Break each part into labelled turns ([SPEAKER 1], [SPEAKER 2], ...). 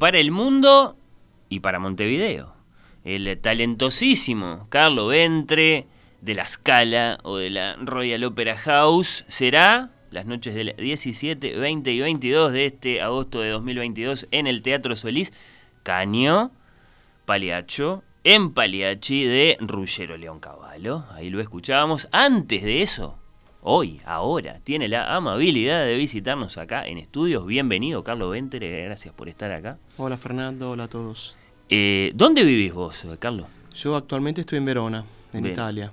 [SPEAKER 1] Para el mundo y para Montevideo. El talentosísimo Carlo Ventre de la Scala o de la Royal Opera House será las noches del 17, 20 y 22 de este agosto de 2022 en el Teatro Solís Caño, Paliacho, en Paliachi de Ruggero León Cavallo. Ahí lo escuchábamos. Antes de eso, hoy, ahora, tiene la amabilidad de visitarnos acá en estudios. Bienvenido, Carlos Ventre, gracias por estar acá.
[SPEAKER 2] Hola Fernando, hola a todos.
[SPEAKER 1] Eh, ¿Dónde vivís vos, Carlos?
[SPEAKER 2] Yo actualmente estoy en Verona, en
[SPEAKER 1] Bien.
[SPEAKER 2] Italia.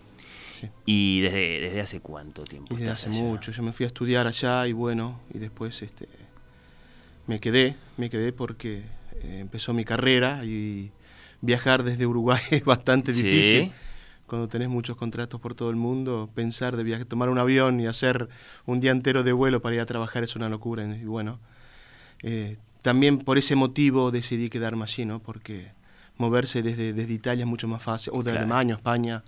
[SPEAKER 2] Sí.
[SPEAKER 1] ¿Y desde, desde hace cuánto tiempo?
[SPEAKER 2] Desde
[SPEAKER 1] estás
[SPEAKER 2] hace
[SPEAKER 1] allá?
[SPEAKER 2] mucho. Yo me fui a estudiar allá y bueno, y después este, me quedé, me quedé porque eh, empezó mi carrera y viajar desde Uruguay es bastante
[SPEAKER 1] Sí.
[SPEAKER 2] difícil. Cuando tenés muchos contratos por todo el mundo, pensar de viaje, tomar un avión y hacer un día entero de vuelo para ir a trabajar es una locura. Y bueno, eh, también por ese motivo decidí quedarme allí, ¿no? Porque moverse desde, desde Italia es mucho más fácil, o de
[SPEAKER 1] Claro.
[SPEAKER 2] Alemania, España,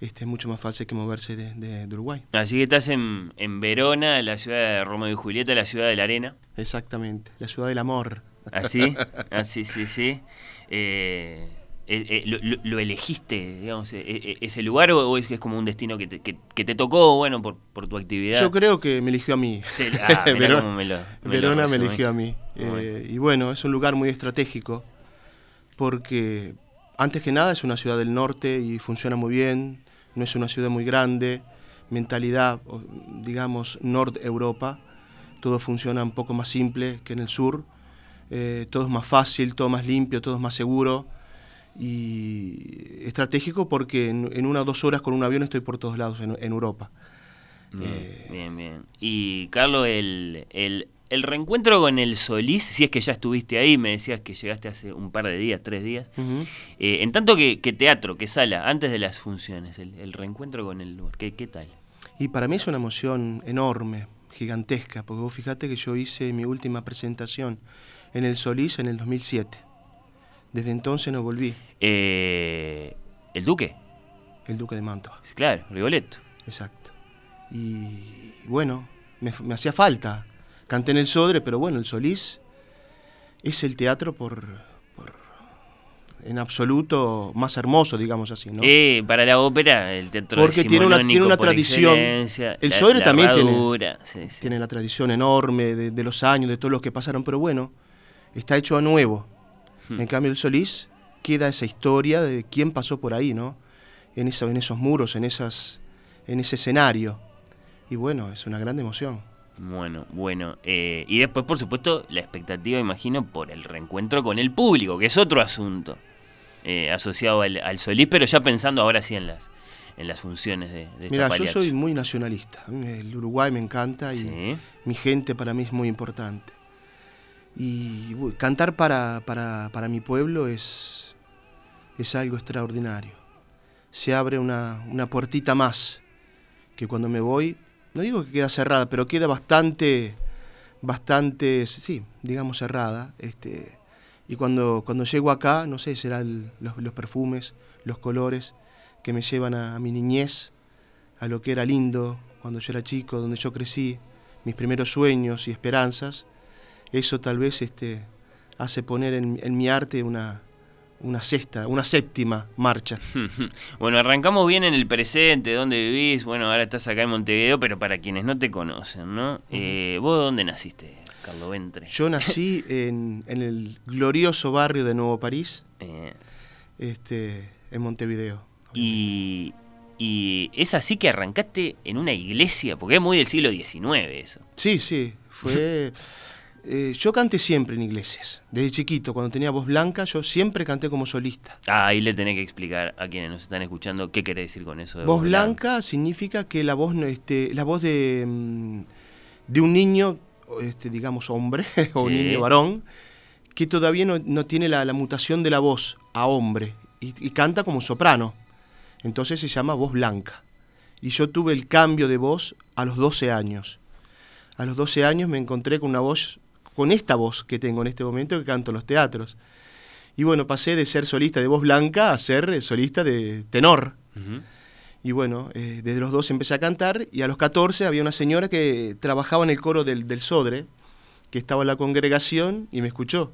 [SPEAKER 2] este, es mucho más fácil que moverse de, de- de Uruguay.
[SPEAKER 1] Así que estás en, en Verona, la ciudad de Romeo y Julieta, la ciudad de la arena.
[SPEAKER 2] Exactamente, la ciudad del amor.
[SPEAKER 1] Así, así, sí, sí. Eh, eh, eh, lo, elegiste, digamos, eh, ese lugar o, es como un destino que te, que- que te tocó, bueno, por, por tu actividad?
[SPEAKER 2] Yo creo que me eligió a mí.
[SPEAKER 1] Ah,
[SPEAKER 2] Verona,
[SPEAKER 1] me lo- me lo
[SPEAKER 2] Verona me
[SPEAKER 1] resumís.
[SPEAKER 2] eligió a mí. Eh, y bueno, es un lugar muy estratégico porque antes que nada es una ciudad del norte y funciona muy bien, no es una ciudad muy grande, mentalidad, digamos, Nord-Europa, todo funciona un poco más simple que en el sur, eh, todo es más fácil, todo más limpio, todo es más seguro y estratégico porque en, en una o dos horas con un avión estoy por todos lados en, en Europa.
[SPEAKER 1] Bien,
[SPEAKER 2] Eh,
[SPEAKER 1] bien, bien. Y Carlos, el, el el reencuentro con el Solís, si es que ya estuviste ahí, me decías que llegaste hace un par de días, tres días. Eh, en tanto que, que teatro, que sala, antes de las funciones, el, el reencuentro con el lugar, ¿qué, qué tal?
[SPEAKER 2] Y para mí es una emoción enorme, gigantesca, porque vos fijate que yo hice mi última presentación en el Solís en el 2007. Desde entonces no volví,
[SPEAKER 1] Eh, el Duque,
[SPEAKER 2] el Duque de Mantua.
[SPEAKER 1] claro, Rigoletto.
[SPEAKER 2] Exacto. Y bueno, me, me hacía falta. Canté en el Sodre, pero bueno, el Solís es el teatro por, por- en absoluto más hermoso, digamos así, ¿no?
[SPEAKER 1] Eh, para la ópera, el teatro
[SPEAKER 2] Porque tiene una- tiene una tradición. El
[SPEAKER 1] la-
[SPEAKER 2] Sodre
[SPEAKER 1] la
[SPEAKER 2] también tiene-
[SPEAKER 1] sí.
[SPEAKER 2] Tiene la tradición enorme de, de los años, de todos los que pasaron, pero bueno, está hecho a nuevo.
[SPEAKER 1] Hmm.
[SPEAKER 2] En cambio, el Solís queda esa historia de quién pasó por ahí, ¿no? En, eso, en esos muros, en, esas, en ese escenario. Y bueno, es una gran emoción.
[SPEAKER 1] Bueno, bueno. eh, y después, por supuesto, la expectativa, imagino, por el reencuentro con el público, que es otro asunto eh, asociado al, al Solís, pero ya pensando ahora sí en las, en las funciones de, de
[SPEAKER 2] Mira, yo soy muy nacionalista. El Uruguay me encanta y
[SPEAKER 1] Sí.
[SPEAKER 2] mi gente para mí es muy importante. Y cantar para, para, para mi pueblo es, es algo extraordinario. Se abre una, una puertita más que cuando me voy, no digo que queda cerrada, pero queda bastante, bastante, sí, digamos cerrada. Este, y cuando, cuando llego acá, no sé, serán los, los perfumes, los colores que me llevan a, a mi niñez, a lo que era lindo cuando yo era chico, donde yo crecí, mis primeros sueños y esperanzas. Eso tal vez este, hace poner en, en mi arte una, una sexta, una séptima marcha.
[SPEAKER 1] Bueno, arrancamos bien en el presente, dónde vivís. Bueno, ahora estás acá en Montevideo, pero para quienes no te conocen, ¿no? Eh, ¿Vos dónde naciste, Carlos Ventre?
[SPEAKER 2] Yo nací en, en el glorioso barrio de Nuevo París,
[SPEAKER 1] Eh,
[SPEAKER 2] este, en Montevideo.
[SPEAKER 1] y, y es así que arrancaste en una iglesia, porque es muy del siglo XIX eso.
[SPEAKER 2] Sí, sí, fue... eh, yo canté siempre en iglesias. Desde chiquito, cuando tenía voz blanca, yo siempre canté como solista.
[SPEAKER 1] Ah, ahí le tenés que explicar a quienes nos están escuchando qué quiere decir con eso de
[SPEAKER 2] Voz blanca significa que la voz, no, este, la voz de, mm, de un niño, este, digamos hombre, o un niño varón, que todavía no, no tiene la, la mutación de la voz a hombre y, y canta como soprano. Entonces se llama voz blanca. Y yo tuve el cambio de voz a los 12 años. A los 12 años me encontré con una voz, con esta voz que tengo en este momento que canto en los teatros. Y bueno, pasé de ser solista de voz blanca a ser eh, solista de tenor. Y bueno, eh, desde los 12 empecé a cantar y a los 14 había una señora que trabajaba en el coro del, del Sodre, que estaba en la congregación y me escuchó.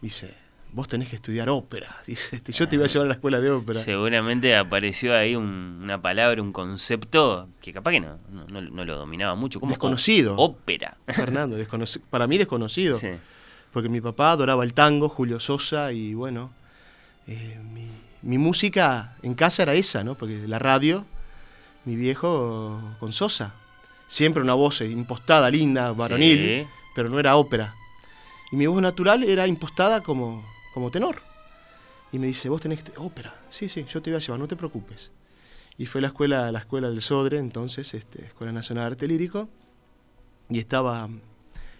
[SPEAKER 2] Dice, vos tenés que estudiar ópera. Dice, "este, yo te iba a llevar a la escuela de ópera.
[SPEAKER 1] Seguramente apareció ahí un- una palabra, un concepto que capaz que no, no, no- lo dominaba mucho.
[SPEAKER 2] Desconocido.
[SPEAKER 1] Ópera.
[SPEAKER 2] Fernando, desconoci- para mí desconocido.
[SPEAKER 1] Sí.
[SPEAKER 2] Porque mi papá adoraba el tango, Julio Sosa, y bueno, eh, mi, mi música en casa era esa, ¿no? Porque la radio, mi viejo con Sosa. Siempre una voz impostada, linda, varonil,
[SPEAKER 1] Sí.
[SPEAKER 2] pero no era ópera. Y mi voz natural era impostada como, como tenor. Y me dice, vos tenés ópera. Sí, sí, yo te voy a llevar, no te preocupes. Y fue a la escuela, la escuela del Sodre, entonces, este, Escuela Nacional de Arte Lírico, y estaba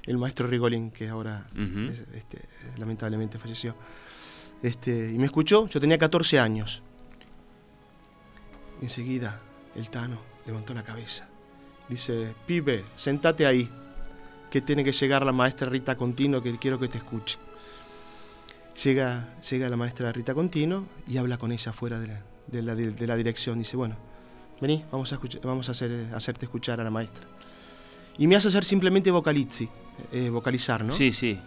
[SPEAKER 2] el maestro Rigolín, que ahora es- este, lamentablemente falleció. Este, y me escuchó, yo tenía 14 años. Enseguida, el Tano levantó la cabeza. Dice, pibe, sentate ahí, que tiene que llegar la maestra Rita Contino, que quiero que te escuche. Llega, llega la maestra Rita Contino y habla con ella fuera de la, de la, de la dirección. Dice, bueno, vení, vamos a, vamos a hacer, hacerte escuchar a la maestra. Y me hace hacer simplemente vocalizzi, eh, vocalizar, ¿no?
[SPEAKER 1] Sí, sí.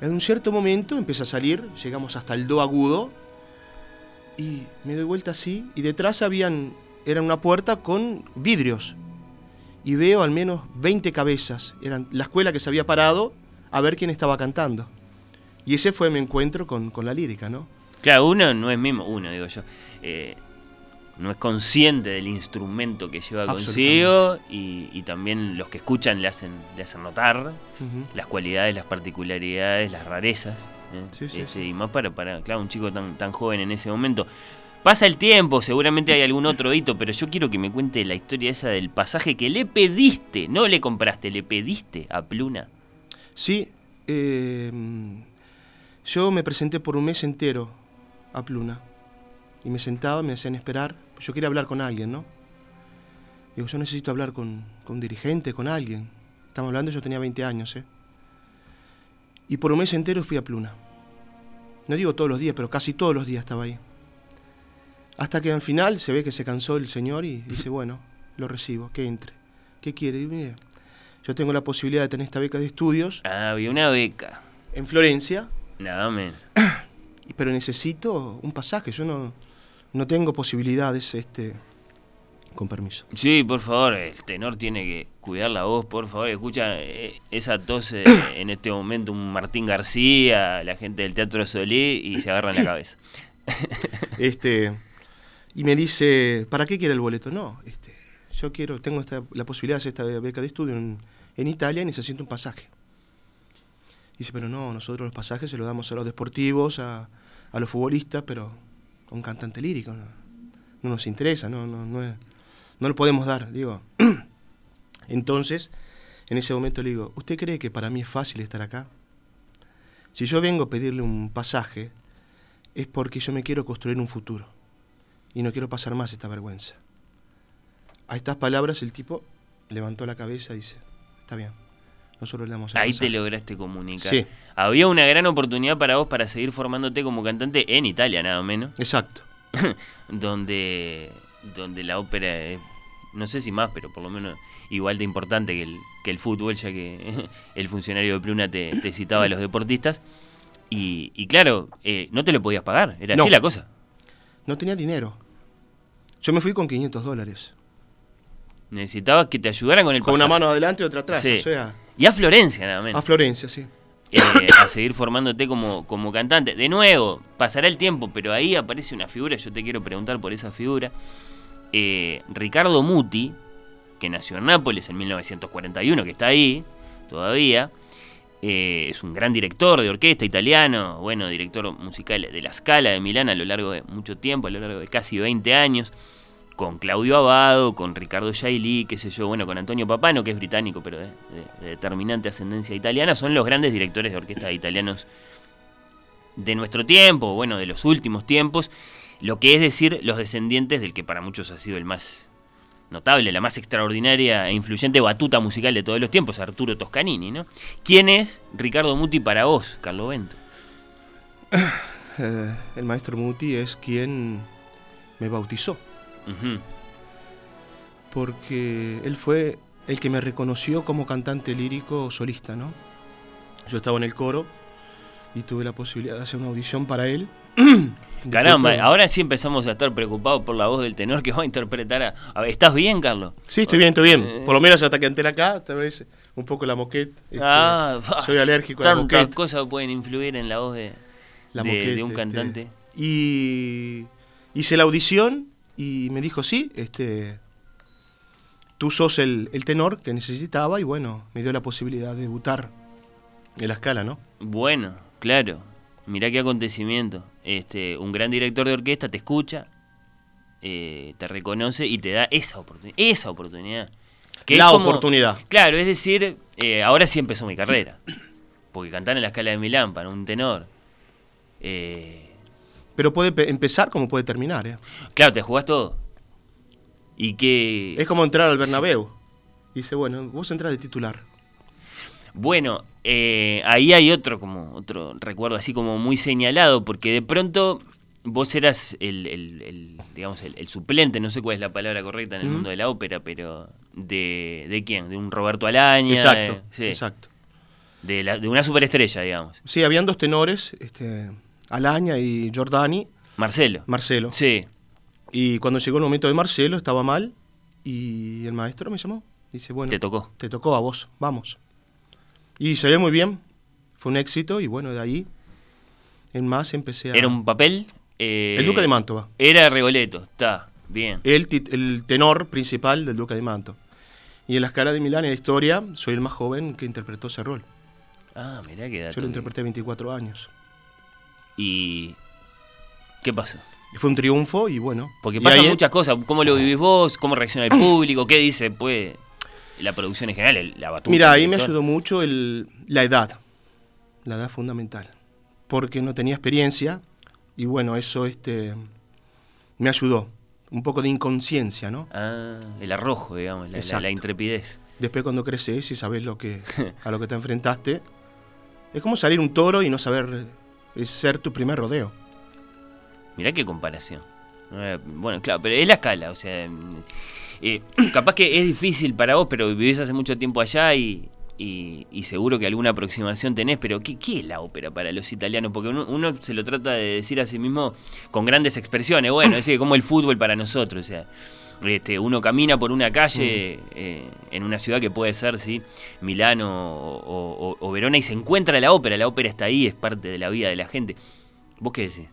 [SPEAKER 2] En un cierto momento empieza a salir, llegamos hasta el do agudo y me doy vuelta así y detrás habían era una puerta con vidrios y veo al menos 20 cabezas, eran la escuela que se había parado a ver quién estaba cantando. Y ese fue mi encuentro con, con la lírica, ¿no?
[SPEAKER 1] Claro, uno no es mismo, uno digo yo, eh, no es consciente del instrumento que lleva consigo y, y también los que escuchan le hacen, le hacen notar las cualidades, las particularidades, las rarezas. ¿eh?
[SPEAKER 2] Sí, sí,
[SPEAKER 1] Este,
[SPEAKER 2] sí.
[SPEAKER 1] Y más para, para, claro, un chico tan, tan joven en ese momento. pasa el tiempo, seguramente hay algún otro hito, pero yo quiero que me cuente la historia esa del pasaje que le pediste, no le compraste, le pediste a Pluna.
[SPEAKER 2] Sí, eh, yo me presenté por un mes entero a Pluna. Y me sentaba, me hacían esperar. Yo quería hablar con alguien, ¿no? Digo, yo necesito hablar con, con un dirigente, con alguien. Estamos hablando, yo tenía 20 años, ¿eh? Y por un mes entero fui a Pluna. No digo todos los días, pero casi todos los días estaba ahí. Hasta que al final se ve que se cansó el señor y dice, bueno, lo recibo, que entre. ¿Qué quiere? Y yo tengo la posibilidad de tener esta beca de estudios
[SPEAKER 1] Ah, había una beca.
[SPEAKER 2] en Florencia,
[SPEAKER 1] Nada menos.
[SPEAKER 2] pero necesito un pasaje. Yo no, no tengo posibilidades, este, con permiso.
[SPEAKER 1] Sí, por favor, el tenor tiene que cuidar la voz, por favor. Escucha eh, esa tos eh, en este momento, un Martín García, la gente del Teatro Solé, y se agarran la cabeza.
[SPEAKER 2] Este, y me dice, ¿para qué quiere el boleto? No, este, yo quiero, tengo esta- la posibilidad de hacer esta beca de estudio en, en Italia y necesito un pasaje. Dice, pero no, nosotros los pasajes se los damos a los deportivos, a, a los futbolistas, pero a un cantante lírico no, no nos interesa, no, no, no, es- no lo podemos dar. Digo, entonces, en ese momento le digo, ¿usted cree que para mí es fácil estar acá? Si yo vengo a pedirle un pasaje, es porque yo me quiero construir un futuro y no quiero pasar más esta vergüenza. A estas palabras el tipo levantó la cabeza y dice, está bien, nosotros le damos el
[SPEAKER 1] Ahí te
[SPEAKER 2] pasaje".
[SPEAKER 1] lograste comunicar.
[SPEAKER 2] Sí.
[SPEAKER 1] Había una gran oportunidad para vos para seguir formándote como cantante en Italia, nada menos.
[SPEAKER 2] Exacto.
[SPEAKER 1] donde, donde la ópera es, no sé si más, pero por lo menos igual de importante que el, que el fútbol, ya que el funcionario de Pluna te, te citaba a los deportistas. Y, y claro, eh, no te lo podías pagar, era
[SPEAKER 2] No.
[SPEAKER 1] así la cosa.
[SPEAKER 2] No tenía dinero. Yo me fui con 500 dólares.
[SPEAKER 1] Necesitabas que te ayudaran con el
[SPEAKER 2] Con una
[SPEAKER 1] pasaje.
[SPEAKER 2] mano adelante y otra atrás.
[SPEAKER 1] Sí.
[SPEAKER 2] O sea,
[SPEAKER 1] Y a Florencia, nada menos.
[SPEAKER 2] a Florencia, sí.
[SPEAKER 1] eh, a seguir formándote como, como cantante. De nuevo, pasará el tiempo, pero ahí aparece una figura, yo te quiero preguntar por esa figura. Eh, Ricardo Muti, que nació en Nápoles en 1941, que está ahí todavía, eh, es un gran director de orquesta italiano, bueno, director musical de la Scala de Milán a lo largo de mucho tiempo, a lo largo de casi 20 años, con Claudio Abado, con Ricardo Yaili, qué sé yo, bueno, con Antonio Papano, que es británico, pero de determinante ascendencia italiana, son los grandes directores de orquesta italianos de nuestro tiempo, bueno, de los últimos tiempos, lo que es decir, los descendientes del que para muchos ha sido el más notable, la más extraordinaria e influyente batuta musical de todos los tiempos, Arturo Toscanini, ¿no? ¿Quién es Ricardo Muti para vos, Carlo Bento?
[SPEAKER 2] Eh, el maestro Muti es quien me bautizó. Porque él fue el que me reconoció como cantante lírico solista, ¿no? Yo estaba en el coro y tuve la posibilidad de hacer una audición para él.
[SPEAKER 1] Caramba,
[SPEAKER 2] Después,
[SPEAKER 1] ahora sí empezamos a estar preocupados por la voz del tenor que va a interpretar a... a ver, ¿Estás bien, Carlos?
[SPEAKER 2] Sí, estoy bien, estoy bien.
[SPEAKER 1] Eh.
[SPEAKER 2] Por lo menos hasta que entré acá, tal vez un poco la moquette. este,
[SPEAKER 1] ah,
[SPEAKER 2] soy alérgico a la
[SPEAKER 1] Tantas
[SPEAKER 2] moquette.
[SPEAKER 1] cosas pueden influir en la voz de,
[SPEAKER 2] la
[SPEAKER 1] de-
[SPEAKER 2] moquette,
[SPEAKER 1] de un
[SPEAKER 2] este,
[SPEAKER 1] cantante.
[SPEAKER 2] Y hice la audición y me dijo, sí, este, tú sos el, el tenor que necesitaba y bueno, me dio la posibilidad de debutar en la escala, ¿no?
[SPEAKER 1] Bueno, claro. Mirá qué acontecimiento. Este, un gran director de orquesta te escucha, eh, te reconoce y te da esa oportunidad. Esa oportunidad. Que
[SPEAKER 2] la
[SPEAKER 1] como-
[SPEAKER 2] oportunidad.
[SPEAKER 1] Claro, es decir, eh, ahora sí empezó mi carrera. Porque cantar en la escala de Milán para un tenor. eh,
[SPEAKER 2] Pero puede pe- empezar como puede terminar, ¿eh?
[SPEAKER 1] claro, te jugás todo. Y que.
[SPEAKER 2] Es como entrar al Bernabéu. Dice, bueno, vos entras de titular.
[SPEAKER 1] Bueno, eh, ahí hay otro como otro recuerdo así como muy señalado, porque de pronto vos eras el, el- el, digamos el, el suplente, no sé cuál es la palabra correcta en el mundo de la ópera, pero de, de quién, de un Roberto Alaña,
[SPEAKER 2] exacto,
[SPEAKER 1] de, sí,
[SPEAKER 2] exacto.
[SPEAKER 1] de, la- de una superestrella, digamos,
[SPEAKER 2] Sí, habían dos tenores, este, Alaña y Giordani,
[SPEAKER 1] Marcelo.
[SPEAKER 2] Marcelo.
[SPEAKER 1] Sí,
[SPEAKER 2] Y cuando llegó el momento de Marcelo, estaba mal, y el maestro me llamó. Dice, bueno,
[SPEAKER 1] te tocó.
[SPEAKER 2] te tocó a vos, vamos. Y se ve muy bien, fue un éxito, y bueno, de ahí en más empecé a...
[SPEAKER 1] Era un papel. eh,
[SPEAKER 2] El Duque de Mantova.
[SPEAKER 1] Era Regoleto, está, bien.
[SPEAKER 2] el, el tenor principal del Duque de Manto. Y en la escala de Milán, en la historia, soy el más joven que interpretó ese rol.
[SPEAKER 1] Ah, mirá qué dato.
[SPEAKER 2] Yo lo interpreté a 24 años.
[SPEAKER 1] ¿Y qué pasó?
[SPEAKER 2] fue un triunfo y bueno.
[SPEAKER 1] Porque pasan
[SPEAKER 2] ahí-
[SPEAKER 1] muchas cosas. ¿Cómo lo vivís vos? ¿Cómo reacciona el público? ¿Qué dice pues la producción en general? La batuta.
[SPEAKER 2] Mira, ahí me ayudó mucho el, la edad, la edad fundamental, porque no tenía experiencia y bueno, eso este, me ayudó, un poco de inconsciencia, ¿no?
[SPEAKER 1] Ah, el arrojo, digamos, la- la, la intrepidez.
[SPEAKER 2] Después cuando creces y sabes lo que, a lo que te enfrentaste, es como salir un toro y no saber eh, ser tu primer rodeo.
[SPEAKER 1] Mirá qué comparación. Eh, Bueno, claro, pero es la escala, o sea, mm, eh, capaz que es difícil para vos, pero vivís hace mucho tiempo allá y, y- seguro que alguna aproximación tenés, pero ¿qué, qué es la ópera para los italianos? Porque uno, uno se lo trata de decir a sí mismo con grandes expresiones, bueno, es decir, como el fútbol para nosotros, o sea, este, uno camina por una calle eh, en una ciudad que puede ser, sí, Milano o, o- o Verona y se encuentra la ópera, la ópera está ahí, es parte de la vida de la gente. ¿Vos qué decís?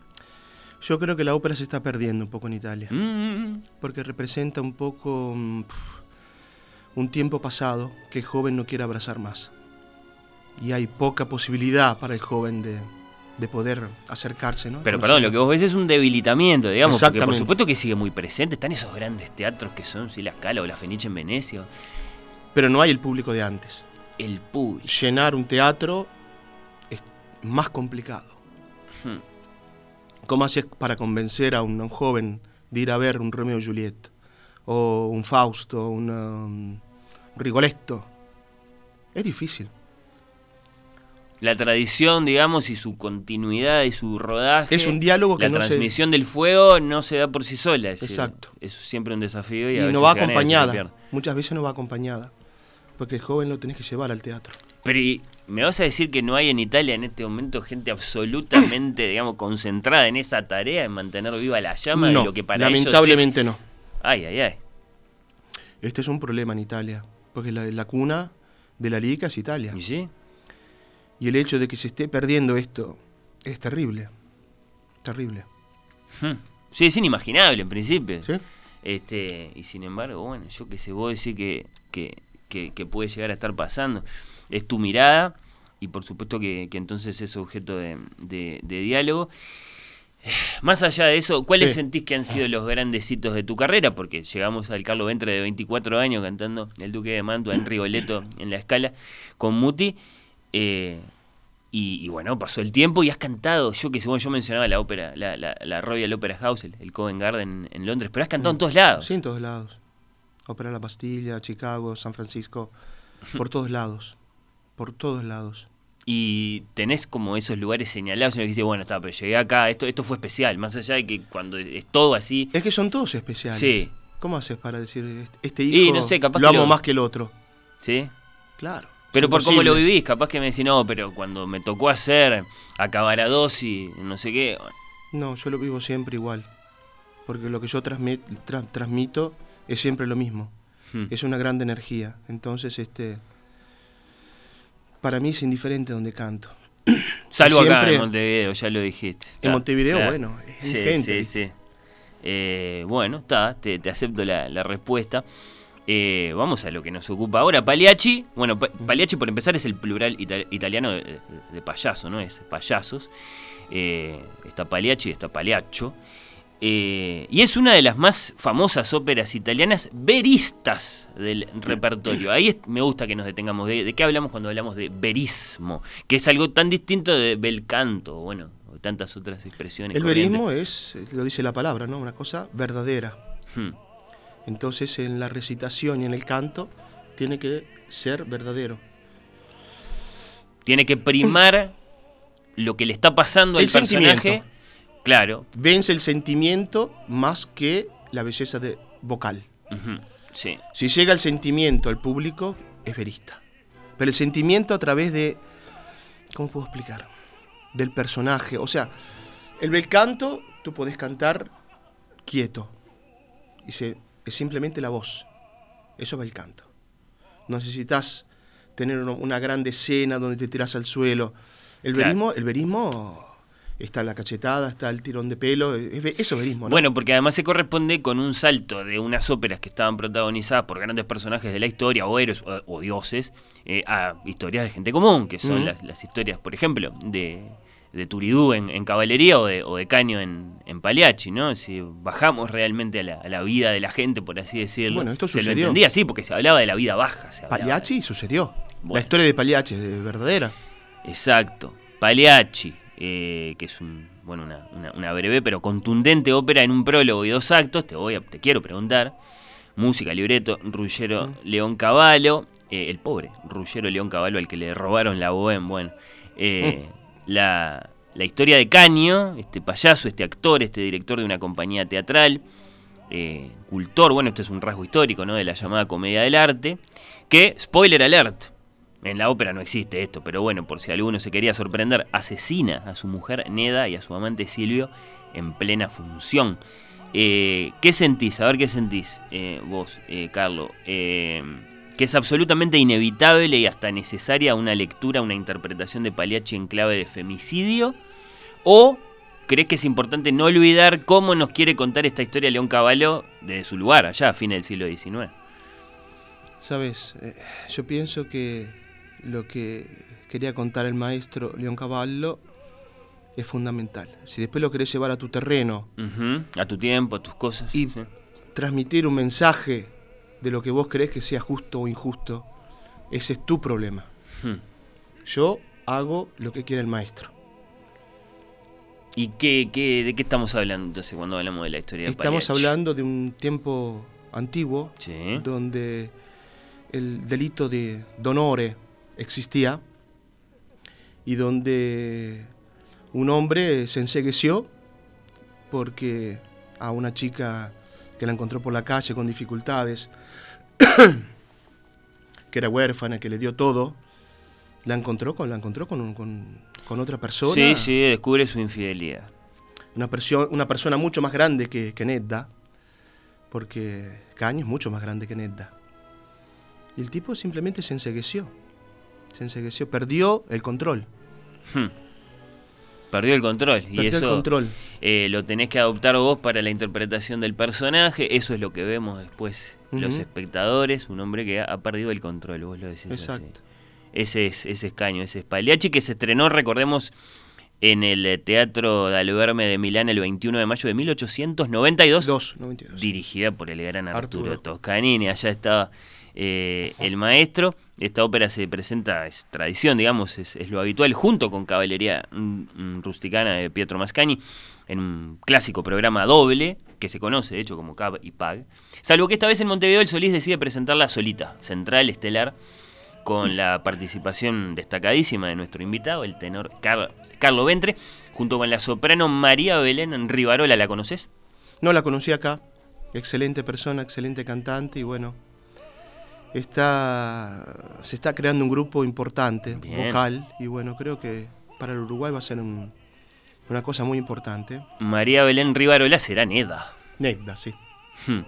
[SPEAKER 2] Yo creo que la ópera se está perdiendo un poco en Italia.
[SPEAKER 1] Mm,
[SPEAKER 2] porque representa un poco mm, un tiempo pasado que el joven no quiere abrazar más. Y hay poca posibilidad para el joven de, de poder acercarse, ¿no?
[SPEAKER 1] Pero perdón, lo que vos ves es un debilitamiento, digamos, porque por supuesto que sigue muy presente. Están esos grandes teatros que son, sí, la Scala o la Fenice en Venecia.
[SPEAKER 2] Pero no hay el público de antes.
[SPEAKER 1] El público.
[SPEAKER 2] Llenar un teatro es más complicado.
[SPEAKER 1] Hmm.
[SPEAKER 2] ¿Cómo haces para convencer a un, a un joven de ir a ver un Romeo y Juliet? O un Fausto, un um, Rigoletto. Es difícil.
[SPEAKER 1] La tradición, digamos, y su continuidad y su rodaje.
[SPEAKER 2] Es un diálogo que
[SPEAKER 1] La
[SPEAKER 2] no se-
[SPEAKER 1] transmisión del fuego no se da por sí sola. Es,
[SPEAKER 2] Exacto.
[SPEAKER 1] Es siempre un desafío y,
[SPEAKER 2] Y,
[SPEAKER 1] a veces
[SPEAKER 2] no va
[SPEAKER 1] se
[SPEAKER 2] acompañada. Muchas veces no va acompañada. Porque el joven lo tenés que llevar al teatro.
[SPEAKER 1] Pero ¿y me vas a decir que no hay en Italia en este momento gente absolutamente, digamos, concentrada en esa tarea, en mantener viva la llama
[SPEAKER 2] no,
[SPEAKER 1] de lo que para ellos es-
[SPEAKER 2] lamentablemente no.
[SPEAKER 1] Ay, ay, ay.
[SPEAKER 2] Este es un problema en Italia. Porque la, la cuna de la lírica es Italia.
[SPEAKER 1] ¿Y sí?
[SPEAKER 2] Y el hecho de que se esté perdiendo esto es terrible. Terrible.
[SPEAKER 1] Hmm. Sí, es inimaginable en principio.
[SPEAKER 2] ¿Sí?
[SPEAKER 1] Este, y sin embargo, bueno, yo que sé, vos decís que, que, que, que puede llegar a estar pasando. Es tu mirada y por supuesto que, que entonces es objeto de, de- de diálogo. Más allá de eso, ¿cuáles
[SPEAKER 2] Sí.
[SPEAKER 1] sentís que han sido los grandes hitos de tu carrera? Porque llegamos al Carlos Ventre de 24 años cantando El Duque de Mantua en Rigoletto en la escala con Muti. eh, y, y bueno, pasó el tiempo y has cantado, yo que bueno, yo mencionaba la ópera, la, la, la Royal Opera House, el, el Covent Garden en Londres, pero has cantado en todos lados.
[SPEAKER 2] Sí, en todos lados. Ópera La Bastilla, Chicago, San Francisco. Por todos lados. Por todos lados.
[SPEAKER 1] Y tenés como esos lugares señalados en los que dices, bueno, está, pero llegué acá, esto, esto fue especial, más allá de que cuando es todo así,
[SPEAKER 2] Es que son todos especiales.
[SPEAKER 1] Sí.
[SPEAKER 2] ¿Cómo haces para decir este- este
[SPEAKER 1] Y
[SPEAKER 2] hijo
[SPEAKER 1] no sé, capaz
[SPEAKER 2] lo
[SPEAKER 1] que
[SPEAKER 2] amo
[SPEAKER 1] lo-
[SPEAKER 2] más que el otro?
[SPEAKER 1] ¿sí?
[SPEAKER 2] Claro.
[SPEAKER 1] Pero por cómo lo vivís, capaz que me decís, no, pero cuando me tocó hacer acabar a dos y no sé qué,
[SPEAKER 2] No, yo lo vivo siempre igual. Porque lo que yo transmit- tra- transmito es siempre lo mismo.
[SPEAKER 1] hmm.
[SPEAKER 2] Es una gran energía. Entonces, este. Para mí es indiferente donde canto.
[SPEAKER 1] salvo acá en Montevideo, ya lo dijiste.
[SPEAKER 2] En Montevideo, bueno, es
[SPEAKER 1] Sí,
[SPEAKER 2] gente.
[SPEAKER 1] sí, sí. Eh, bueno, está, te, te acepto la, la respuesta. Eh, vamos a lo que nos ocupa ahora. Pagliacci, bueno, Pa- Pagliacci por empezar es el plural ita- italiano de, payaso, ¿no? Es payasos. Eh, está Pagliacci, está Pagliaccio. Eh, y es una de las más famosas óperas italianas veristas del repertorio. Ahí es- me gusta que nos detengamos. ¿De, de qué hablamos cuando hablamos de verismo? Que es algo tan distinto de bel canto, bueno, o tantas otras expresiones.
[SPEAKER 2] El
[SPEAKER 1] corrientes.
[SPEAKER 2] verismo es, lo dice la palabra, ¿no? Una cosa verdadera.
[SPEAKER 1] Hmm.
[SPEAKER 2] Entonces, en la recitación y en el canto, tiene que ser verdadero.
[SPEAKER 1] Tiene que primar lo que le está pasando al
[SPEAKER 2] El
[SPEAKER 1] personaje.
[SPEAKER 2] sentimiento.
[SPEAKER 1] Claro.
[SPEAKER 2] Vence el sentimiento más que la belleza de vocal.
[SPEAKER 1] Sí.
[SPEAKER 2] Si llega el sentimiento al público, es verista. Pero el sentimiento a través de. ¿Cómo puedo explicar? Del personaje. O sea, el bel canto, tú podés cantar quieto. Y se- es simplemente la voz. Eso es bel canto. No necesitas tener una, grande escena donde te tiras al suelo. El
[SPEAKER 1] Claro.
[SPEAKER 2] verismo, el verismo está la cachetada, está el tirón de pelo. es- es- eso es verismo, ¿no?
[SPEAKER 1] Bueno, porque además se corresponde con un salto de unas óperas que estaban protagonizadas por grandes personajes de la historia, o héroes o, o dioses, eh, a historias de gente común, que son las historias, por ejemplo, de, de Turidú en, en caballería o de, o de Caño en, en Pagliacci, ¿no? Si bajamos realmente a la, a la vida de la gente, por así decirlo.
[SPEAKER 2] Bueno, esto
[SPEAKER 1] se lo
[SPEAKER 2] sucedió.
[SPEAKER 1] entendía así, porque se hablaba de la vida baja. se
[SPEAKER 2] Pagliacci sucedió.
[SPEAKER 1] Bueno.
[SPEAKER 2] La historia de Pagliacci es verdadera.
[SPEAKER 1] Exacto. Pagliacci, eh, que es un, bueno, una, una- una breve pero contundente ópera en un prólogo y dos actos. Te, voy a, te quiero preguntar. Música, libreto, Ruggero León Cavallo. eh, el pobre Ruggero León Cavallo al que le robaron la bohème. Bueno, eh, la, la historia de Caño, este payaso, este actor, este director de una compañía teatral. eh, cultor, bueno, esto es un rasgo histórico, ¿no? De la llamada comedia del arte. Que, spoiler alert, en la ópera no existe esto, pero bueno, por si alguno se quería sorprender, asesina a su mujer Neda y a su amante Silvio en plena función. Eh, ¿Qué sentís? A ver qué sentís eh, vos, eh, Carlos. Que es absolutamente inevitable y hasta necesaria una lectura, una interpretación de Pagliacci en clave de femicidio. ¿O crees que es importante no olvidar cómo nos quiere contar esta historia León Caballo desde su lugar, allá a fines del siglo XIX?
[SPEAKER 2] Sabes, Eh, yo pienso que lo que quería contar el maestro León Cavallo es fundamental. Si después lo querés llevar a tu terreno
[SPEAKER 1] A tu tiempo, a tus cosas.
[SPEAKER 2] y
[SPEAKER 1] sí.
[SPEAKER 2] transmitir un mensaje de lo que vos crees que sea justo o injusto, ese es tu problema.
[SPEAKER 1] Hmm.
[SPEAKER 2] Yo hago lo que quiere el maestro.
[SPEAKER 1] ¿Y qué, qué- de qué estamos hablando entonces cuando hablamos de la historia de
[SPEAKER 2] Estamos hablando de un tiempo antiguo
[SPEAKER 1] Sí.
[SPEAKER 2] donde el delito de donore existía y donde un hombre se ensegueció porque a una chica que la encontró por la calle con dificultades, que era huérfana, que le dio todo, la encontró con, la encontró con, con- con otra persona,
[SPEAKER 1] Sí, sí, descubre su infidelidad.
[SPEAKER 2] Una, persio- una persona mucho más grande que, que Nedda, porque Caño es mucho más grande que Nedda. Y el tipo simplemente se ensegueció, se ensegueció, perdió el control,
[SPEAKER 1] Hmm. Perdió el control. y eso
[SPEAKER 2] el control.
[SPEAKER 1] eh, lo tenés que adoptar vos para la interpretación del personaje. Eso es lo que vemos después los espectadores. Un hombre que ha, ha perdido el control, vos lo decís. así.
[SPEAKER 2] Exacto.
[SPEAKER 1] Ese es, ese es Caño, ese es Pagliacci, que se estrenó, recordemos, en el eh, Teatro D'Alberme de Milán el 21 de mayo de 1892.
[SPEAKER 2] Dos, 92.
[SPEAKER 1] dirigida por el gran Arturo,
[SPEAKER 2] Arturo.
[SPEAKER 1] Toscanini. Allá estaba eh, el maestro. Esta ópera se presenta, es tradición, digamos, es, lo habitual, junto con Caballería mm, mm, Rusticana de Pietro Mascagni, en un clásico programa doble, que se conoce, de hecho, como Cab y Pag. Salvo que esta vez en Montevideo el Solís decide presentarla solita, central, estelar, con la participación destacadísima de nuestro invitado, el tenor Car- Carlo Ventre, junto con la soprano María Belén Rivarola, ¿la conoces?
[SPEAKER 2] No la conocí acá, excelente persona, excelente cantante y bueno, está, se está creando un grupo importante,
[SPEAKER 1] Bien.
[SPEAKER 2] vocal, y bueno, creo que para el Uruguay va a ser un- una cosa muy importante.
[SPEAKER 1] María Belén Rivarola será Neda.
[SPEAKER 2] Nedda, sí.
[SPEAKER 1] Hmm.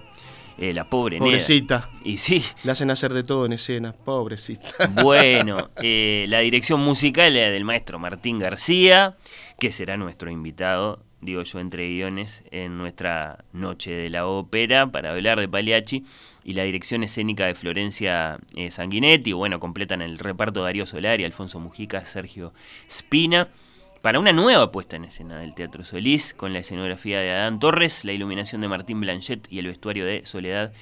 [SPEAKER 1] Eh, la pobre
[SPEAKER 2] Pobrecita.
[SPEAKER 1] Neda. Y sí,
[SPEAKER 2] Le hacen hacer de todo en escena, pobrecita.
[SPEAKER 1] bueno, eh, la dirección musical es del maestro Martín García, que será nuestro invitado, digo yo, entre guiones, en nuestra noche de la ópera para hablar de Pagliacci. Y la dirección escénica de Florencia eh, Sanguinetti, bueno, completan el reparto Darío Solari, Alfonso Mujica, Sergio Spina. Para una nueva puesta en escena del Teatro Solís, con la escenografía de Adán Torres, la iluminación de Martín Blanchet y el vestuario de Soledad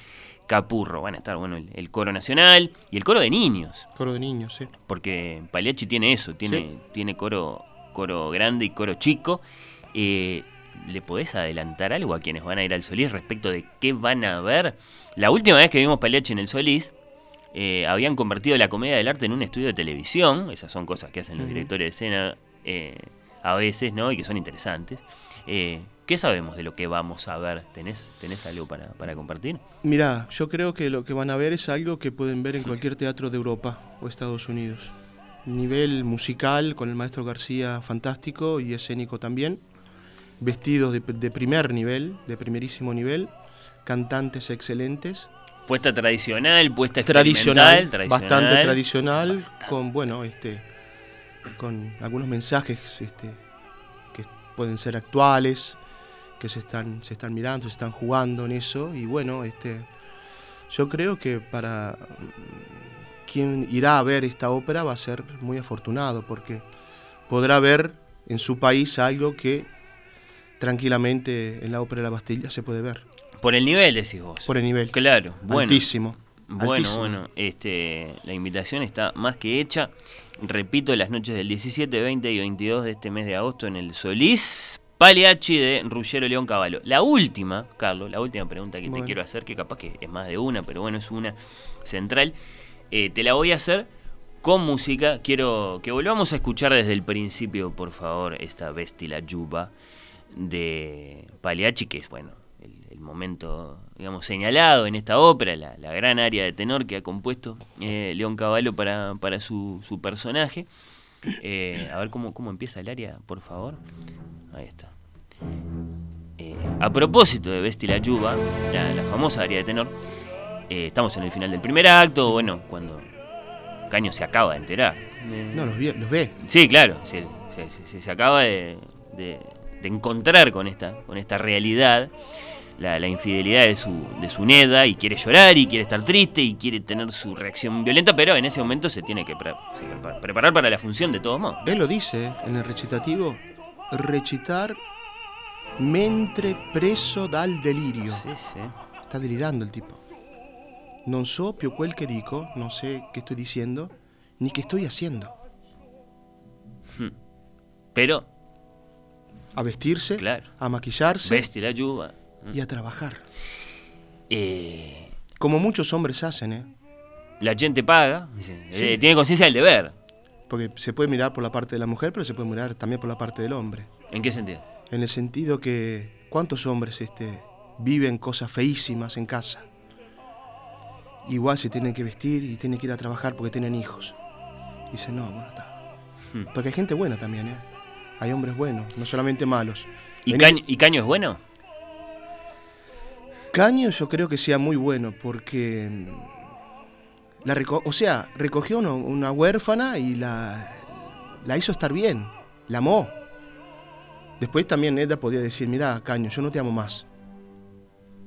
[SPEAKER 1] Capurro. Van a estar, bueno, el, el coro nacional y el coro de niños,
[SPEAKER 2] Coro de niños, sí.
[SPEAKER 1] porque Pagliacci tiene eso, tiene,
[SPEAKER 2] Sí.
[SPEAKER 1] tiene coro, coro grande y coro chico. Eh, ¿Le podés adelantar algo a quienes van a ir al Solís respecto de qué van a ver? La última vez que vimos Pagliacci en el Solís, eh, habían convertido la comedia del arte en un estudio de televisión. Esas son cosas que hacen los directores de escena eh, a veces, ¿no? Y que son interesantes. Eh, ¿Qué sabemos de lo que vamos a ver? ¿Tenés, tenés algo para, para compartir?
[SPEAKER 2] Mirá, yo creo que lo que van a ver es algo que pueden ver en cualquier teatro de Europa o Estados Unidos. Nivel musical con el maestro García fantástico y escénico también. Vestidos de, de primer nivel, de primerísimo nivel. Cantantes excelentes.
[SPEAKER 1] Puesta tradicional, puesta
[SPEAKER 2] Tradicional,
[SPEAKER 1] experimental,
[SPEAKER 2] bastante tradicional,
[SPEAKER 1] Bastante.
[SPEAKER 2] con bueno, este, con algunos mensajes este, que pueden ser actuales, que se están, se están mirando, se están jugando en eso, y bueno, este, yo creo que para mm, quien irá a ver esta ópera va a ser muy afortunado, porque podrá ver en su país algo que tranquilamente en la Ópera de la Bastilla se puede ver.
[SPEAKER 1] Por el nivel, decís vos.
[SPEAKER 2] Por el nivel.
[SPEAKER 1] Claro, bueno.
[SPEAKER 2] Altísimo.
[SPEAKER 1] Bueno,
[SPEAKER 2] altísimo.
[SPEAKER 1] bueno, este, la invitación está más que hecha. Repito, las noches del 17, 20 y 22 de este mes de agosto en el Solís Pagliacci de Ruggiero León Cavallo. La última, Carlos, la última pregunta que te quiero hacer, que capaz que es más de una, pero bueno, es una central. eh, te la voy a hacer con música. Quiero que volvamos a escuchar desde el principio, por favor, esta Vestila Yuba de Pagliacci, que es, bueno, el, el momento, digamos, señalado en esta ópera, la, la gran área de tenor que ha compuesto eh, León Cavallo para, para su, su personaje. Eh, a ver cómo, cómo empieza el área, por favor. Ahí está. Eh, a propósito de Vesti la Yuba, la, la famosa área de tenor, estamos en el final del primer acto, bueno, cuando Caño se acaba de enterar.
[SPEAKER 2] No, los, vi- los ve.
[SPEAKER 1] Sí, claro, se, se- se- se acaba de, de- de encontrar con esta, con esta realidad, la, la infidelidad de su, de su Neda, y quiere llorar, y quiere estar triste, y quiere tener su reacción violenta, pero en ese momento se tiene que pre- se preparar para la función de todos modos.
[SPEAKER 2] Él lo dice en el recitativo. Recitar mentre preso dal delirio.
[SPEAKER 1] Sí, sí.
[SPEAKER 2] Está delirando el tipo. Non so più quel che dico, no sé qué estoy diciendo, ni qué estoy haciendo.
[SPEAKER 1] Pero,
[SPEAKER 2] A vestirse,
[SPEAKER 1] Claro.
[SPEAKER 2] a maquillarse
[SPEAKER 1] Vesti la Yuba.
[SPEAKER 2] y a trabajar.
[SPEAKER 1] eh,
[SPEAKER 2] Como muchos hombres hacen, ¿eh?
[SPEAKER 1] la gente paga, dice,
[SPEAKER 2] Sí.
[SPEAKER 1] eh, tiene conciencia del deber.
[SPEAKER 2] Porque se puede mirar por la parte de la mujer, pero se puede mirar también por la parte del hombre.
[SPEAKER 1] ¿En qué sentido?
[SPEAKER 2] En el sentido que, ¿cuántos hombres este, viven cosas feísimas en casa? Igual se tienen que vestir y tienen que ir a trabajar porque tienen hijos. Dicen, no, bueno, está.
[SPEAKER 1] Hmm.
[SPEAKER 2] Porque hay gente buena también, ¿eh? Hay hombres buenos, no solamente malos.
[SPEAKER 1] ¿Y, Caño, ¿Y Caño es bueno?
[SPEAKER 2] Caño yo creo que sea muy bueno porque mm, la reco- o sea, recogió una, una huérfana y la, la hizo estar bien, la amó. Después también Edda podía decir, mira, Caño, yo no te amo más.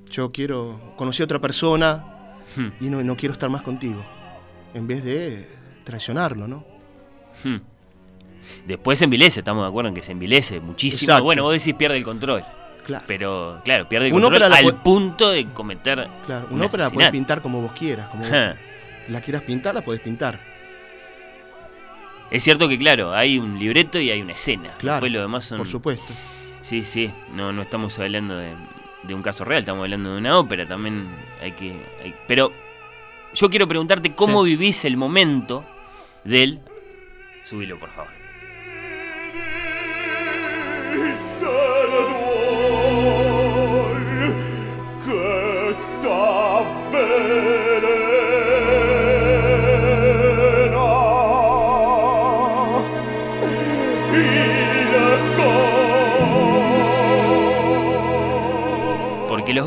[SPEAKER 2] Yo quiero, conocí a otra persona
[SPEAKER 1] Hmm.
[SPEAKER 2] y no, no quiero estar más contigo. En vez de traicionarlo, ¿no?
[SPEAKER 1] Hmm. Después se envilece, estamos de acuerdo en que se envilece muchísimo.
[SPEAKER 2] Exacto.
[SPEAKER 1] Bueno, vos decís pierde el control.
[SPEAKER 2] Claro.
[SPEAKER 1] Pero, claro, pierde el
[SPEAKER 2] Una
[SPEAKER 1] control al
[SPEAKER 2] pu-
[SPEAKER 1] punto de cometer.
[SPEAKER 2] claro.
[SPEAKER 1] un
[SPEAKER 2] Una ópera la puedes
[SPEAKER 1] asesinato.
[SPEAKER 2] pintar como vos quieras. Como vos la quieras pintar, la podés pintar.
[SPEAKER 1] Es cierto que, claro, hay un libreto y hay una escena.
[SPEAKER 2] Claro,
[SPEAKER 1] Después lo demás son.
[SPEAKER 2] por supuesto.
[SPEAKER 1] Sí, sí. No, no estamos hablando de, de un caso real, estamos hablando de una ópera. También hay que. hay- Pero yo quiero preguntarte cómo
[SPEAKER 2] Sí.
[SPEAKER 1] vivís el momento del. Subilo, por favor.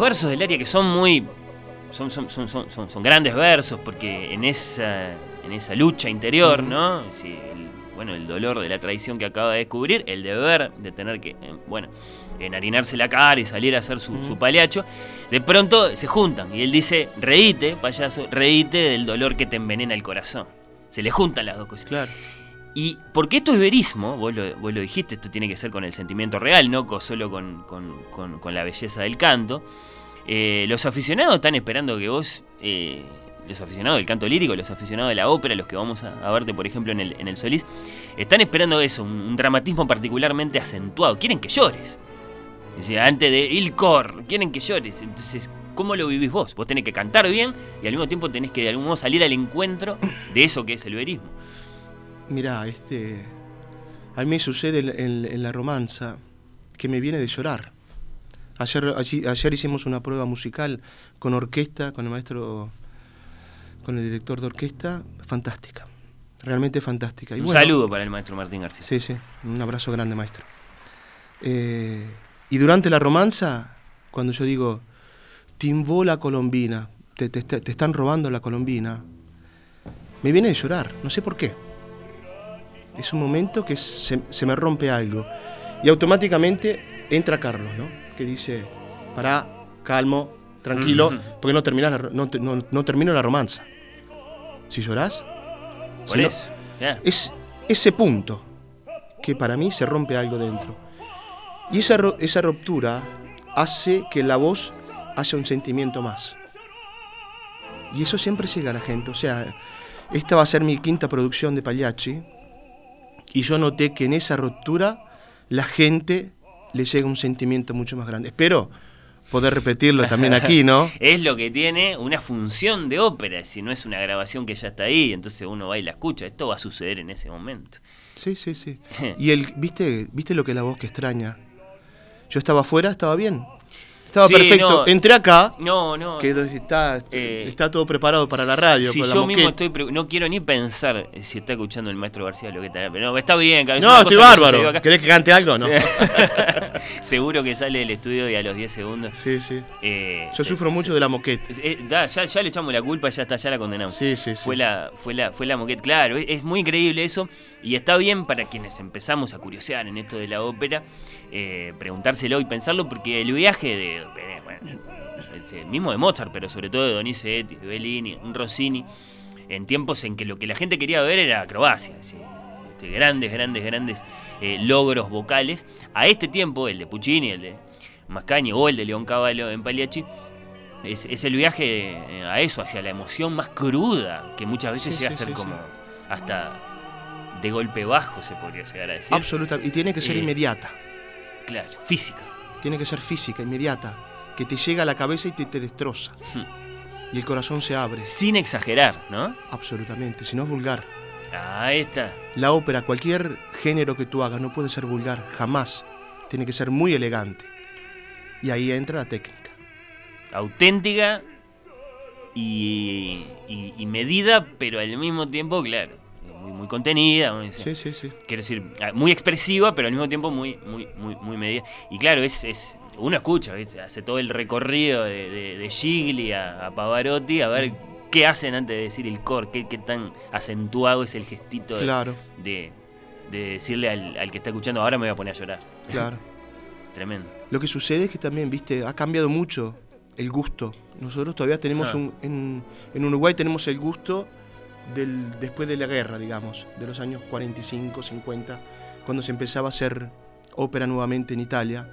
[SPEAKER 1] Versos del área que son muy. Son, son, son, son, son, son grandes versos, porque en esa, en esa lucha interior, ¿no? Sí, el- bueno, el dolor de la traición que acaba de descubrir, el deber de tener que, eh, bueno, enharinarse la cara y salir a hacer su, su paliacho, de pronto se juntan y él dice, reíte, payaso, reíte del dolor que te envenena el corazón. Se le juntan las dos cosas.
[SPEAKER 2] Claro.
[SPEAKER 1] Y porque esto es verismo, vos lo, vos lo dijiste, esto tiene que ser con el sentimiento real, no solo con, la belleza del canto. Eh, los aficionados están esperando que vos, eh, los aficionados del canto lírico, los aficionados de la ópera, los que vamos a, verte, por ejemplo, en el, en el Solís, están esperando eso, un, dramatismo particularmente acentuado. Quieren que llores. Antes de Il Cor, quieren que llores. Entonces, ¿cómo lo vivís vos? Vos tenés que cantar bien y al mismo tiempo tenés que de algún modo salir al encuentro de eso que es el verismo.
[SPEAKER 2] Mira, este. A mí me sucede en, en- en la romanza que me viene de llorar. Ayer, allí- ayer hicimos una prueba musical con orquesta, con el maestro, con el director de orquesta, fantástica. Realmente fantástica. Y
[SPEAKER 1] un
[SPEAKER 2] bueno,
[SPEAKER 1] saludo para el maestro Martín García.
[SPEAKER 2] Sí, sí, un abrazo grande, maestro. Eh, y durante la romanza, cuando yo digo, timbó la colombina, te, te- te están robando la colombina, me viene de llorar, no sé por qué. Es un momento que se, se me rompe algo. Y automáticamente entra Carlos, ¿no? Que dice, pará, calmo, tranquilo, porque no, terminas la no, no- no termino la romanza. Si llorás, si no- es ese punto. que para mí se rompe algo dentro. Y esa, esa ruptura hace que la voz haya un sentimiento más. Y eso siempre llega a la gente. O sea, esta va a ser mi quinta producción de Pagliacci. Y yo noté que en esa ruptura la gente le llega un sentimiento mucho más grande. Espero poder repetirlo también aquí, ¿no?
[SPEAKER 1] Es lo que tiene una función de ópera, si no es una grabación que ya está ahí, entonces uno va y la escucha. Esto va a suceder en ese momento.
[SPEAKER 2] Sí, sí, sí. Y el, ¿viste, ¿viste lo que es la voz que extraña? Yo estaba afuera, estaba bien. Estaba
[SPEAKER 1] Sí,
[SPEAKER 2] perfecto.
[SPEAKER 1] no.
[SPEAKER 2] Entré acá,
[SPEAKER 1] No, no.
[SPEAKER 2] que está,
[SPEAKER 1] Eh,
[SPEAKER 2] está todo preparado para la radio.
[SPEAKER 1] Si
[SPEAKER 2] la
[SPEAKER 1] yo mismo estoy. No quiero ni pensar si está escuchando el maestro García lo que está. Pero no, está bien, es
[SPEAKER 2] No, estoy bárbaro. ¿Querés que cante algo? No.
[SPEAKER 1] Seguro que sale del estudio y a los 10 segundos.
[SPEAKER 2] Sí, sí.
[SPEAKER 1] eh,
[SPEAKER 2] Yo
[SPEAKER 1] se-
[SPEAKER 2] sufro
[SPEAKER 1] se-
[SPEAKER 2] mucho de la moqueta.
[SPEAKER 1] Eh, da, ya, ya le echamos la culpa, ya está, ya la condenamos.
[SPEAKER 2] Sí, sí, sí.
[SPEAKER 1] Fue la, fue la, fue la moqueta. Claro, es, es muy increíble eso. Y está bien para quienes empezamos a curiosear en esto de la ópera, eh, preguntárselo y pensarlo, porque el viaje de. Bueno, ese mismo de Mozart, pero sobre todo de Donizetti, de Bellini, Rossini, en tiempos en que lo que la gente quería ver era acrobacia. sí, este, grandes, grandes, grandes eh, logros vocales. A este tiempo, el de Puccini, el de Mascagni o el de León Cavallo en Pagliacci, es, es el viaje eh, a eso, hacia la emoción más cruda, que muchas veces
[SPEAKER 2] Sí,
[SPEAKER 1] llega
[SPEAKER 2] sí,
[SPEAKER 1] a ser
[SPEAKER 2] sí,
[SPEAKER 1] como hasta de golpe bajo, se podría llegar a decir.
[SPEAKER 2] Absolutamente. Y tiene que ser
[SPEAKER 1] Eh,
[SPEAKER 2] inmediata.
[SPEAKER 1] Claro, física.
[SPEAKER 2] Tiene que ser física, inmediata. Que te llega a la cabeza y te, te destroza.
[SPEAKER 1] Hmm.
[SPEAKER 2] Y el corazón se abre.
[SPEAKER 1] Sin exagerar, ¿no?
[SPEAKER 2] Absolutamente. Si no es vulgar.
[SPEAKER 1] Ahí está.
[SPEAKER 2] La ópera, cualquier género que tú hagas, no puede ser vulgar, jamás. Tiene que ser muy elegante. Y ahí entra la técnica.
[SPEAKER 1] Auténtica y, y- y medida, pero al mismo tiempo, claro, muy, muy contenida. muy-
[SPEAKER 2] Sí, sí, sí.
[SPEAKER 1] quiero decir, ah, muy expresiva, pero al mismo tiempo muy, muy, muy, muy medida. Y claro, es, es uno escucha, ¿viste? hace todo el recorrido de, de, de Gigli a, a Pavarotti a ver qué hacen antes de decir el core, qué, qué tan acentuado es el gestito de,
[SPEAKER 2] Claro,
[SPEAKER 1] de, de decirle al, al que está escuchando, ahora me voy a poner a llorar.
[SPEAKER 2] claro.
[SPEAKER 1] Tremendo.
[SPEAKER 2] Lo que sucede es que también, viste, ha cambiado mucho el gusto. Nosotros todavía tenemos
[SPEAKER 1] Ah.
[SPEAKER 2] un, en, en Uruguay tenemos el gusto del, después de la guerra, digamos, de los años 45, 50, cuando se empezaba a hacer ópera nuevamente en Italia,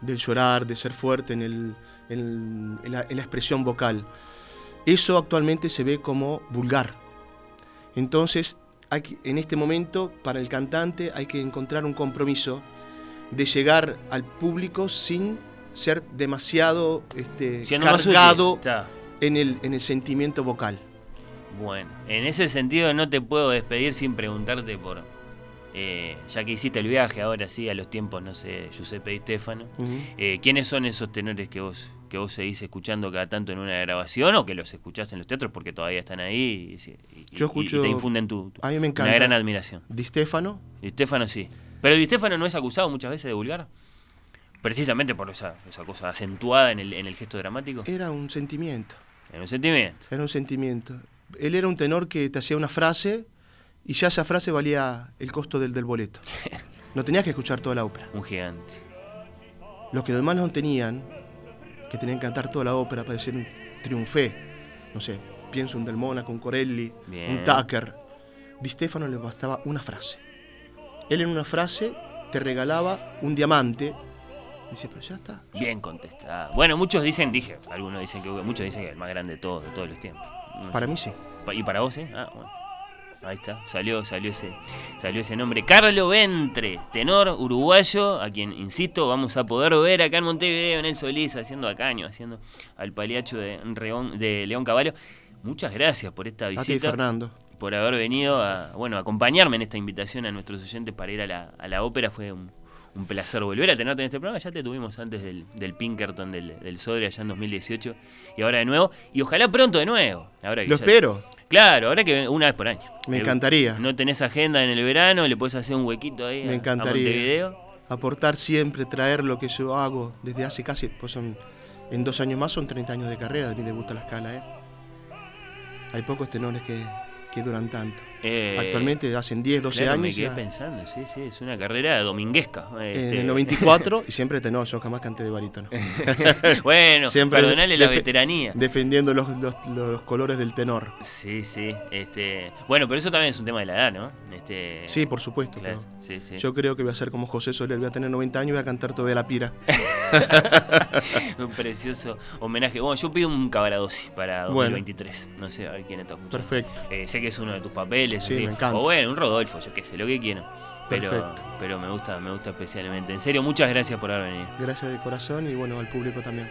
[SPEAKER 2] del llorar, de ser fuerte en, el, en, en la, en la expresión vocal. Eso actualmente se ve como vulgar. Entonces, hay que- en este momento, para el cantante hay que encontrar un compromiso de llegar al público sin ser demasiado este, cargado en el, en el sentimiento vocal.
[SPEAKER 1] Bueno, en ese sentido no te puedo despedir sin preguntarte por, eh, ya que hiciste el viaje ahora sí, a los tiempos, no sé, Giuseppe Di Stefano, eh, ¿quiénes son esos tenores que vos, que vos seguís escuchando cada tanto en una grabación o que los escuchás en los teatros porque todavía están ahí y, y- y-
[SPEAKER 2] Yo escucho-
[SPEAKER 1] y te infunden tu, tu-
[SPEAKER 2] A mí me encanta.
[SPEAKER 1] una gran admiración?
[SPEAKER 2] Di Stefano,
[SPEAKER 1] Di Stefano sí. Pero Di Stefano no es acusado muchas veces de vulgar, precisamente por esa, esa cosa acentuada en el, en el gesto dramático,
[SPEAKER 2] era un sentimiento.
[SPEAKER 1] en un sentimiento.
[SPEAKER 2] Era un sentimiento. Él era un tenor que te hacía una frase y ya esa frase valía el costo del, del boleto. No tenías que escuchar toda la ópera.
[SPEAKER 1] Un gigante.
[SPEAKER 2] Los que demás no tenían, que tenían que cantar toda la ópera para decir un triunfé. No sé, pienso un Del Mónaco, un Corelli,
[SPEAKER 1] Bien.
[SPEAKER 2] un Tucker. Di Stefano le bastaba una frase. Él en una frase te regalaba un diamante. Dice, pero ya está.
[SPEAKER 1] Bien contestada. Bueno, muchos dicen, dije, algunos dicen que muchos dicen que es el más grande de todos, de todos los tiempos. No
[SPEAKER 2] Para
[SPEAKER 1] sé.
[SPEAKER 2] mí sí.
[SPEAKER 1] ¿Y para vos, eh? Ah, bueno. Ahí está, salió, salió ese, salió ese nombre. Carlo Ventre, tenor uruguayo, a quien, insisto, vamos a poder ver acá en Montevideo, en el Solís, haciendo a caño, haciendo al paliacho de, Reón- de León Caballo. Muchas gracias por esta visita
[SPEAKER 2] Fernando.
[SPEAKER 1] por haber venido a bueno a acompañarme en esta invitación a nuestros oyentes para ir a la, a la ópera. Fue un, un placer volver a tenerte en este programa. Ya te tuvimos antes del, del Pinkerton, del, del Sodre, allá en 2018. Y ahora de nuevo. Y ojalá pronto de nuevo. Ahora que
[SPEAKER 2] Lo
[SPEAKER 1] ya-
[SPEAKER 2] espero.
[SPEAKER 1] Claro, ahora que una vez por año.
[SPEAKER 2] Me encantaría.
[SPEAKER 1] No tenés agenda en el verano, le puedes hacer un huequito ahí
[SPEAKER 2] Me
[SPEAKER 1] a- a,
[SPEAKER 2] encantaría.
[SPEAKER 1] Montevideo.
[SPEAKER 2] Aportar siempre, traer lo que yo hago desde hace casi, pues son, en dos años más son 30 años de carrera de mi debut a la escala, ¿eh? Hay pocos tenores que, que duran tanto.
[SPEAKER 1] Eh,
[SPEAKER 3] Actualmente hacen 10, 12
[SPEAKER 1] claro, me
[SPEAKER 3] años.
[SPEAKER 1] quedé
[SPEAKER 3] ya.
[SPEAKER 1] pensando, sí, sí, es una carrera dominguesca.
[SPEAKER 3] En
[SPEAKER 1] este.
[SPEAKER 3] el 94 y siempre tenor, yo jamás canté de barítono.
[SPEAKER 1] bueno,
[SPEAKER 3] Siempre
[SPEAKER 1] perdonale la veteranía.
[SPEAKER 3] Defendiendo los, los- los colores del tenor.
[SPEAKER 1] Sí, sí. Este, bueno, pero eso también es un tema de la edad, ¿no? Este,
[SPEAKER 3] Sí, por supuesto.
[SPEAKER 1] claro, sí, sí.
[SPEAKER 3] Yo creo que voy a ser como José Soler, voy a tener 90 años y voy a cantar todavía la pira.
[SPEAKER 1] un precioso homenaje. Bueno, yo pido un Cavaradossi para
[SPEAKER 3] Bueno.
[SPEAKER 1] 2023. No sé, a ver quién está escuchando.
[SPEAKER 3] Perfecto.
[SPEAKER 1] Eh, sé que es uno de tus papeles.
[SPEAKER 3] Sí,
[SPEAKER 1] así.
[SPEAKER 3] me encanta.
[SPEAKER 1] O bueno, un Rodolfo, yo qué sé, lo que quiero. Pero,
[SPEAKER 3] Perfecto.
[SPEAKER 1] pero me gusta, me gusta especialmente. En serio, muchas gracias por haber venido.
[SPEAKER 3] Gracias de corazón y bueno, al público también.